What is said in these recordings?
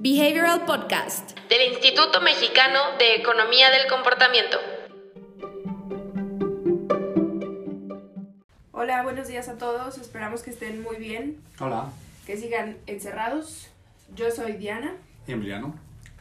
Behavioral Podcast del Instituto Mexicano de Economía del Comportamiento. Hola, buenos días a todos. Esperamos que estén muy bien, Hola, que sigan encerrados. Yo soy Diana. Emiliano.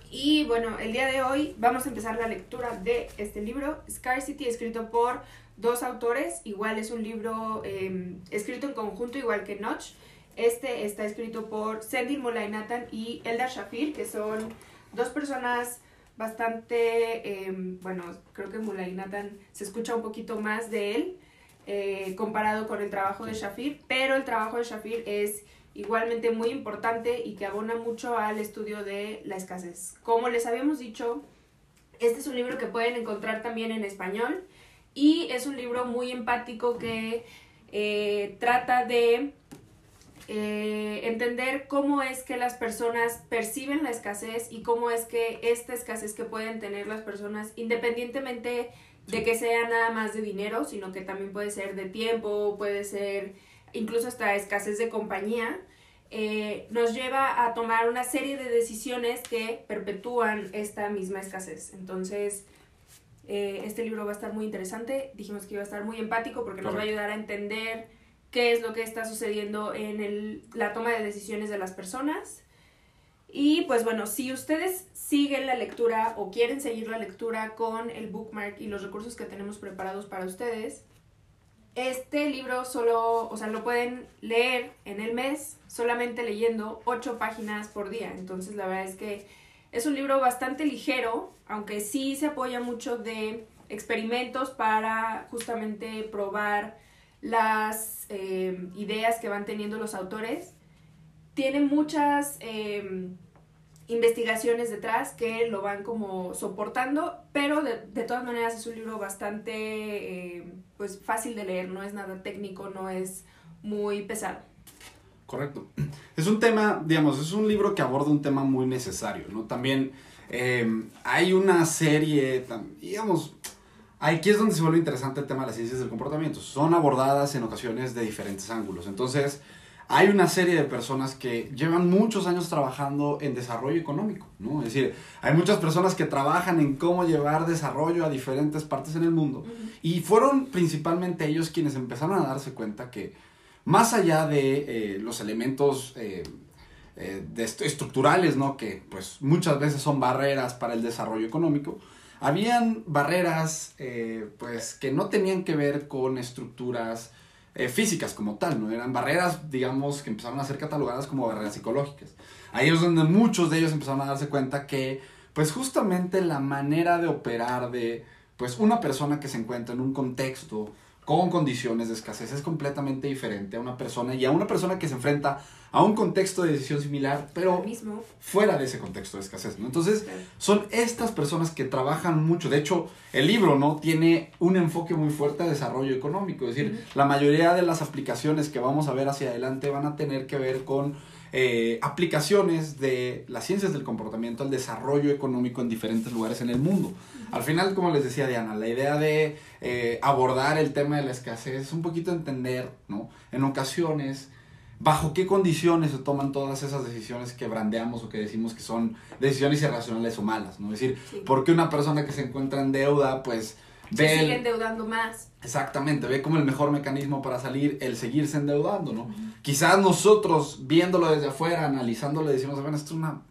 Y bueno, el día de hoy vamos a empezar la lectura de este libro, Scarcity, escrito por dos autores. Igual es un libro eh, escrito en conjunto, igual que Notch. Este está escrito por Sendil Molainatan y Eldar Shafir, que son dos personas bastante, eh, bueno, creo que Molainatan se escucha un poquito más de él eh, comparado con el trabajo de Shafir, pero el trabajo de Shafir es igualmente muy importante y que abona mucho al estudio de la escasez. Como les habíamos dicho, este es un libro que pueden encontrar también en español y es un libro muy empático que eh, trata de eh, entender cómo es que las personas perciben la escasez y cómo es que esta escasez que pueden tener las personas, independientemente de que sea nada más de dinero, sino que también puede ser de tiempo, puede ser incluso hasta escasez de compañía, eh, nos lleva a tomar una serie de decisiones que perpetúan esta misma escasez. Entonces, eh, este libro va a estar muy interesante. Dijimos que iba a estar muy empático porque nos va a ayudar a entender qué es lo que está sucediendo en la toma de decisiones de las personas. Y pues bueno, si ustedes siguen la lectura o quieren seguir la lectura con el bookmark y los recursos que tenemos preparados para ustedes, este libro solo, o sea, lo pueden leer en el mes solamente leyendo ocho páginas por día. Entonces la verdad es que es un libro bastante ligero, aunque sí se apoya mucho de experimentos para justamente probar las eh, ideas que van teniendo los autores. Tiene muchas eh, investigaciones detrás que lo van como soportando, pero de, de todas maneras es un libro bastante eh, pues fácil de leer, no es nada técnico, no es muy pesado. Correcto. Es un tema, digamos, es un libro que aborda un tema muy necesario, ¿no? También hay una serie, digamos, aquí es donde se vuelve interesante el tema de las ciencias del comportamiento. Son abordadas en ocasiones de diferentes ángulos. Entonces, hay una serie de personas que llevan muchos años trabajando en desarrollo económico, ¿no? Es decir, hay muchas personas que trabajan en cómo llevar desarrollo a diferentes partes en el mundo. Y fueron principalmente ellos quienes empezaron a darse cuenta que más allá de eh, los elementos eh, eh, de est- estructurales, ¿no? Que pues muchas veces son barreras para el desarrollo económico, habían barreras eh, pues que no tenían que ver con estructuras eh, físicas como tal, ¿no? Eran barreras, digamos, que empezaron a ser catalogadas como barreras psicológicas. Ahí es donde muchos de ellos empezaron a darse cuenta que pues justamente la manera de operar de pues una persona que se encuentra en un contexto con condiciones de escasez es completamente diferente a una persona y a una persona que se enfrenta a un contexto de decisión similar, pero mismo. fuera de ese contexto de escasez, ¿no? Entonces, son estas personas que trabajan mucho. De hecho, el libro, ¿no? Tiene un enfoque muy fuerte a desarrollo económico. Es decir, la mayoría de las aplicaciones que vamos a ver hacia adelante van a tener que ver con eh, aplicaciones de las ciencias del comportamiento al desarrollo económico en diferentes lugares en el mundo. Al final, como les decía Diana, la idea de eh, abordar el tema de la escasez es un poquito entender, ¿no? En ocasiones, bajo qué condiciones se toman todas esas decisiones que brandeamos o que decimos que son decisiones irracionales o malas, ¿no? Es decir, Sí. ¿por qué una persona que se encuentra en deuda, pues ve... el- siguen endeudando más. Exactamente, ve como el mejor mecanismo para salir el seguirse endeudando, ¿no? Quizás nosotros, viéndolo desde afuera, analizándolo, decimos, bueno, esto es una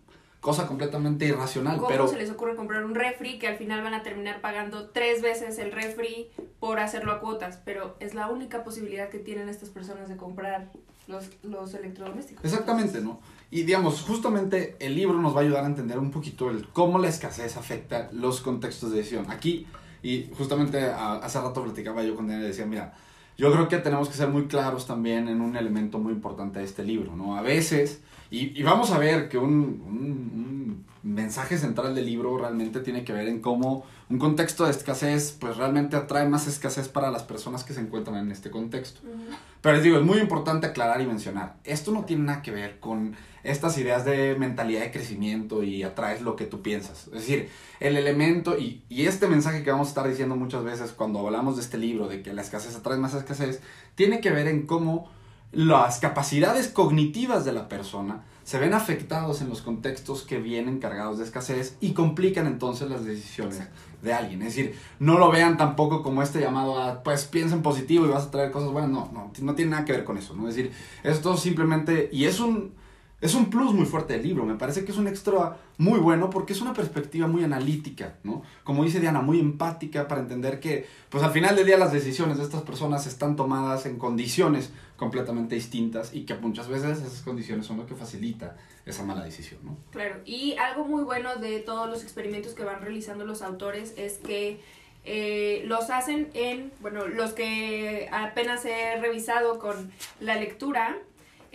cosa completamente irracional, ¿Cómo pero... se les ocurre comprar un refri que al final van a terminar pagando tres veces el refri por hacerlo a cuotas? Pero es la única posibilidad que tienen estas personas de comprar los, los electrodomésticos. Exactamente, ¿no? Y digamos, justamente el libro nos va a ayudar a entender un poquito el cómo la escasez afecta los contextos de decisión. Aquí, y justamente hace rato platicaba yo con Diana y decía, mira, yo creo que tenemos que ser muy claros también en un elemento muy importante de este libro, ¿no? A veces, y, y vamos a ver que un, un- un mensaje central del libro realmente tiene que ver en cómo un contexto de escasez, pues realmente atrae más escasez para las personas que se encuentran en este contexto. Ujú. Pero les digo, es muy importante aclarar y mencionar, esto no tiene nada que ver con estas ideas de mentalidad de crecimiento y atraes lo que tú piensas. Es decir, el elemento y, y este mensaje que vamos a estar diciendo muchas veces cuando hablamos de este libro, de que la escasez atrae más escasez, tiene que ver en cómo las capacidades cognitivas de la persona se ven afectados en los contextos que vienen cargados de escasez y complican entonces las decisiones de alguien. Es decir, no lo vean tampoco como este llamado a, pues piensa en positivo y vas a traer cosas buenas. No, no, no tiene nada que ver con eso. ¿no? Es decir, esto simplemente, y es un es un plus muy fuerte del libro, me parece que es un extra muy bueno porque es una perspectiva muy analítica, ¿no? Como dice Diana, muy empática para entender que, pues al final del día las decisiones de estas personas están tomadas en condiciones completamente distintas y que muchas veces esas condiciones son lo que facilita esa mala decisión, ¿no? Claro, y algo muy bueno de todos los experimentos que van realizando los autores es que eh, los hacen en, bueno, los que apenas he revisado con la lectura,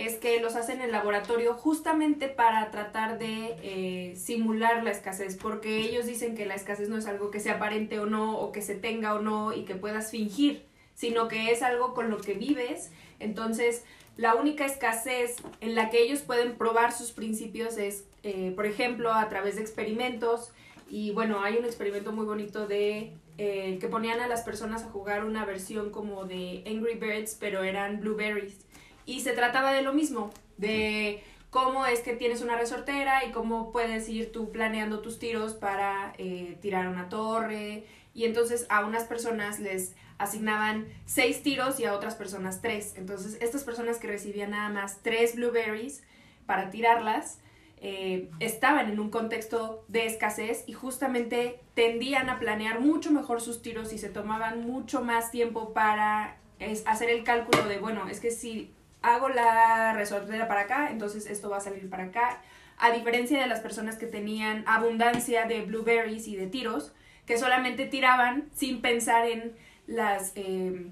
es que los hacen en el laboratorio justamente para tratar de eh, simular la escasez, porque ellos dicen que la escasez no es algo que se aparente o no, o que se tenga o no, y que puedas fingir, sino que es algo con lo que vives. Entonces, la única escasez en la que ellos pueden probar sus principios es, eh, por ejemplo, a través de experimentos. Y bueno, hay un experimento muy bonito de eh, que ponían a las personas a jugar una versión como de Angry Birds, pero eran blueberries. Y se trataba de lo mismo, de cómo es que tienes una resortera y cómo puedes ir tú planeando tus tiros para eh, tirar una torre. Y entonces a unas personas les asignaban seis tiros y a otras personas tres. Entonces estas personas que recibían nada más tres blueberries para tirarlas, eh, estaban en un contexto de escasez y justamente tendían a planear mucho mejor sus tiros y se tomaban mucho más tiempo para hacer el cálculo de, bueno, es que si hago la resortera para acá, entonces esto va a salir para acá. A diferencia de las personas que tenían abundancia de blueberries y de tiros, que solamente tiraban sin pensar en las eh,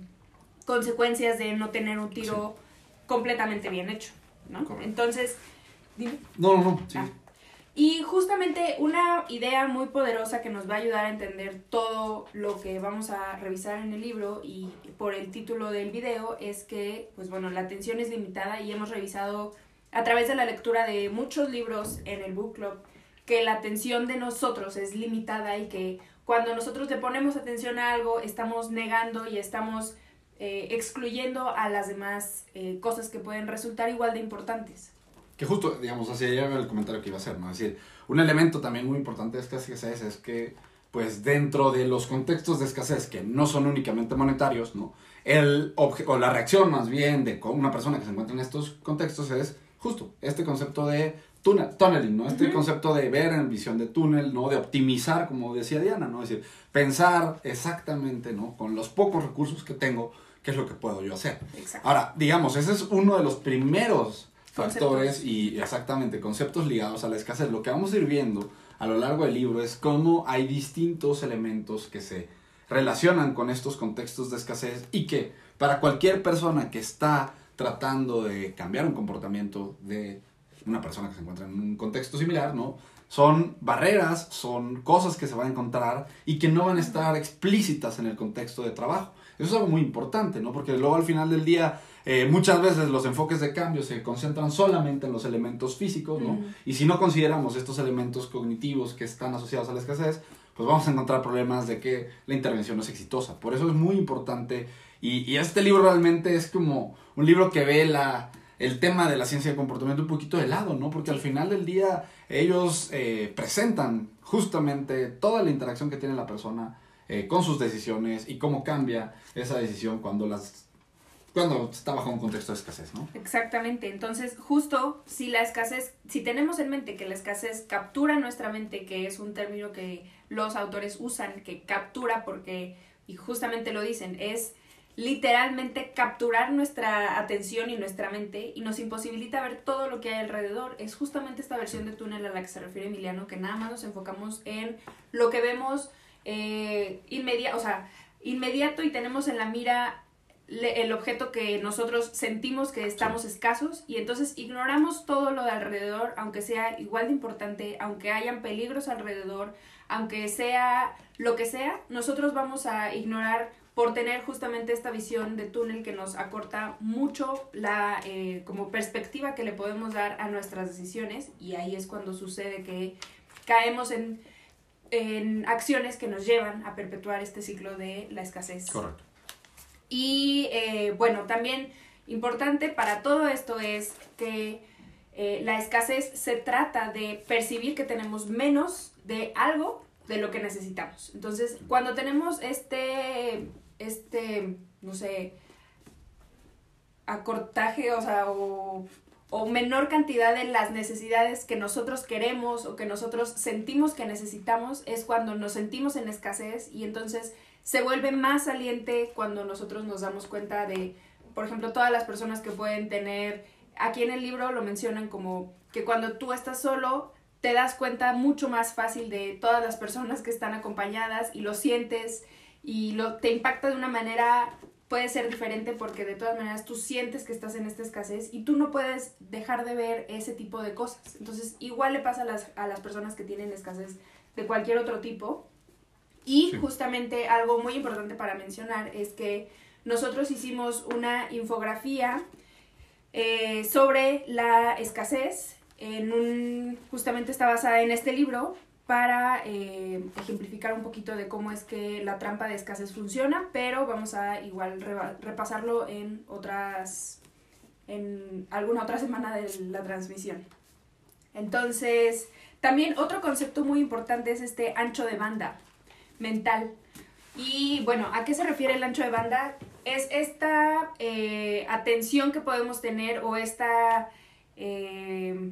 consecuencias de no tener un tiro completamente bien hecho, ¿no? Entonces, dime. No, no, no, sí. Ah. Y justamente una idea muy poderosa que nos va a ayudar a entender todo lo que vamos a revisar en el libro y por el título del video es que, pues bueno, la atención es limitada y hemos revisado a través de la lectura de muchos libros en el book club que la atención de nosotros es limitada y que cuando nosotros le ponemos atención a algo estamos negando y estamos eh, excluyendo a las demás eh, cosas que pueden resultar igual de importantes. Que justo, digamos, así allá el comentario que iba a hacer, ¿no? Es decir, un elemento también muy importante de esta escasez es que, pues, dentro de los contextos de escasez que no son únicamente monetarios, ¿no? El o la reacción más bien de una persona que se encuentra en estos contextos es justo este concepto de túnel, tunneling, ¿no? Este concepto de ver en visión de túnel, ¿no? De optimizar, como decía Diana, ¿no? Es decir, pensar exactamente, ¿no? Con los pocos recursos que tengo, qué es lo que puedo yo hacer. Exacto. Ahora, digamos, ese es uno de los primeros factores y exactamente conceptos ligados a la escasez. Lo que vamos a ir viendo a lo largo del libro es cómo hay distintos elementos que se relacionan con estos contextos de escasez y que para cualquier persona que está tratando de cambiar un comportamiento de una persona que se encuentra en un contexto similar, ¿no? Son barreras, son cosas que se van a encontrar y que no van a estar explícitas en el contexto de trabajo. Eso es algo muy importante, ¿no? Porque luego al final del día eh, muchas veces los enfoques de cambio se concentran solamente en los elementos físicos, ¿no? Y si no consideramos estos elementos cognitivos que están asociados a la escasez, pues vamos a encontrar problemas de que la intervención no es exitosa. Por eso es muy importante y, y este libro realmente es como un libro que ve la, el tema de la ciencia del comportamiento un poquito de lado, ¿no? Porque al final del día ellos eh, presentan justamente toda la interacción que tiene la persona eh, con sus decisiones y cómo cambia esa decisión cuando las cuando está bajo un contexto de escasez, ¿no? Exactamente. Entonces, justo si la escasez, si tenemos en mente que la escasez captura nuestra mente, que es un término que los autores usan, que captura porque, y justamente lo dicen, es literalmente capturar nuestra atención y nuestra mente y nos imposibilita ver todo lo que hay alrededor. Es justamente esta versión de túnel a la que se refiere Emiliano, que nada más nos enfocamos en lo que vemos eh, inmediato, o sea, inmediato y tenemos en la mira el objeto que nosotros sentimos que estamos escasos y entonces ignoramos todo lo de alrededor, aunque sea igual de importante, aunque hayan peligros alrededor, aunque sea lo que sea, nosotros vamos a ignorar por tener justamente esta visión de túnel que nos acorta mucho la eh, como perspectiva que le podemos dar a nuestras decisiones y ahí es cuando sucede que caemos en en acciones que nos llevan a perpetuar este ciclo de la escasez. Correcto. Y eh, bueno, también importante para todo esto es que eh, la escasez se trata de percibir que tenemos menos de algo de lo que necesitamos. Entonces, cuando tenemos este, este, no sé, acortaje, o sea, o, o menor cantidad de las necesidades que nosotros queremos o que nosotros sentimos que necesitamos, es cuando nos sentimos en escasez y entonces se vuelve más saliente cuando nosotros nos damos cuenta de, por ejemplo, todas las personas que pueden tener, aquí en el libro lo mencionan como que cuando tú estás solo, te das cuenta mucho más fácil de todas las personas que están acompañadas y lo sientes y lo, te impacta de una manera, puede ser diferente porque de todas maneras tú sientes que estás en esta escasez y tú no puedes dejar de ver ese tipo de cosas. Entonces igual le pasa a las, a las personas que tienen escasez de cualquier otro tipo. Y Sí. justamente algo muy importante para mencionar es que nosotros hicimos una infografía eh, sobre la escasez en un justamente está basada en este libro para eh, ejemplificar un poquito de cómo es que la trampa de escasez funciona, pero vamos a igual repasarlo en otras en alguna otra semana de la transmisión. Entonces, también otro concepto muy importante es este ancho de banda mental. Y bueno, ¿a qué se refiere el ancho de banda? Es esta eh, atención que podemos tener o esta... eh,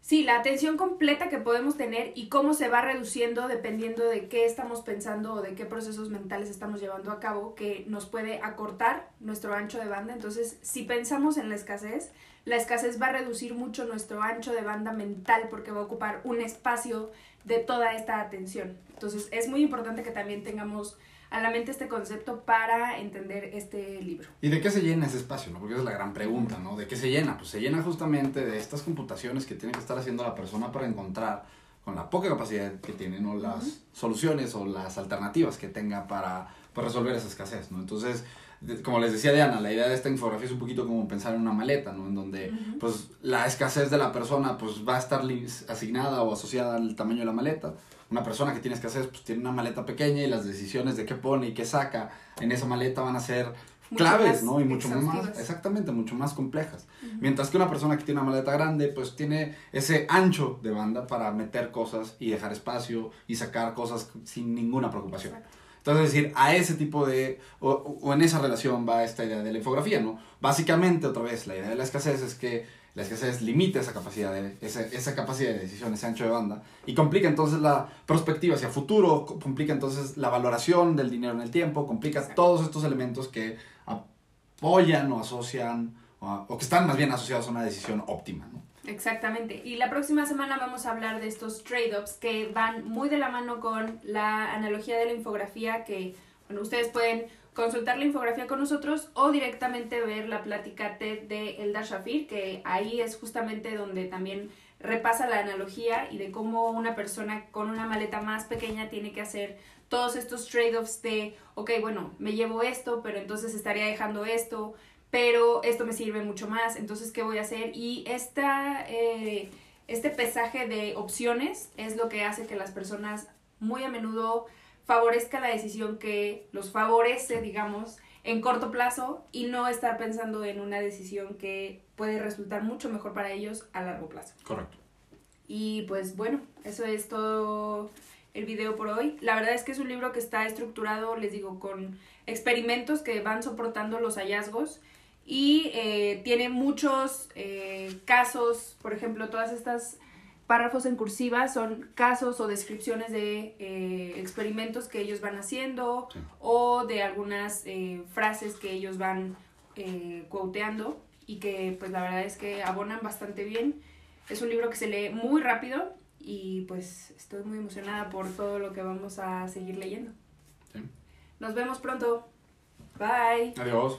sí, la atención completa que podemos tener y cómo se va reduciendo dependiendo de qué estamos pensando o de qué procesos mentales estamos llevando a cabo que nos puede acortar nuestro ancho de banda. Entonces, si pensamos en la escasez, la escasez va a reducir mucho nuestro ancho de banda mental porque va a ocupar un espacio de toda esta atención. Entonces es muy importante que también tengamos a la mente este concepto para entender este libro. ¿Y de qué se llena ese espacio? ¿no? Porque esa es la gran pregunta, ¿no? ¿De qué se llena? Pues se llena justamente de estas computaciones que tiene que estar haciendo la persona para encontrar, con la poca capacidad que tiene, ¿no? Las soluciones o las alternativas que tenga para, para resolver esa escasez, ¿no? Entonces, como les decía Diana, la idea de esta infografía es un poquito como pensar en una maleta, ¿no? En donde, pues, la escasez de la persona, pues, va a estar asignada o asociada al tamaño de la maleta. Una persona que tiene escasez, pues, tiene una maleta pequeña y las decisiones de qué pone y qué saca en esa maleta van a ser Mucho claves, más ¿no? Y mucho más, exhaustivas. exactamente, mucho más complejas. Mientras que una persona que tiene una maleta grande, pues tiene ese ancho de banda para meter cosas y dejar espacio y sacar cosas sin ninguna preocupación. Exacto. Entonces, es decir, a ese tipo de, o, o en esa relación va esta idea de la infografía, ¿no? Básicamente, otra vez, la idea de la escasez es que la escasez limita esa capacidad de, esa, esa capacidad de decisión, ese ancho de banda, y complica entonces la perspectiva hacia futuro, co- complica entonces la valoración del dinero en el tiempo, complica todos estos elementos que apoyan o asocian, o, o que están más bien asociados a una decisión óptima, ¿no? Exactamente. Y la próxima semana vamos a hablar de estos trade-offs que van muy de la mano con la analogía de la infografía que, bueno, ustedes pueden consultar la infografía con nosotros o directamente ver la plática TED de Eldar Shafir, que ahí es justamente donde también repasa la analogía y de cómo una persona con una maleta más pequeña tiene que hacer todos estos trade-offs de, ok, bueno, me llevo esto, pero entonces estaría dejando esto, pero esto me sirve mucho más, entonces, ¿qué voy a hacer? Y esta, eh, este pesaje de opciones es lo que hace que las personas muy a menudo favorezca la decisión que los favorece, digamos, en corto plazo y no estar pensando en una decisión que puede resultar mucho mejor para ellos a largo plazo. Correcto. Y pues bueno, eso es todo el video por hoy. La verdad es que es un libro que está estructurado, les digo, con experimentos que van soportando los hallazgos y eh, tiene muchos eh, casos, por ejemplo, todas estas párrafos en cursiva son casos o descripciones de eh, experimentos que ellos van haciendo Sí. o de algunas frases que ellos van quoteando y que pues la verdad es que abonan bastante bien. Es un libro que se lee muy rápido y pues estoy muy emocionada por todo lo que vamos a seguir leyendo. Sí. Nos vemos pronto. Bye. Adiós.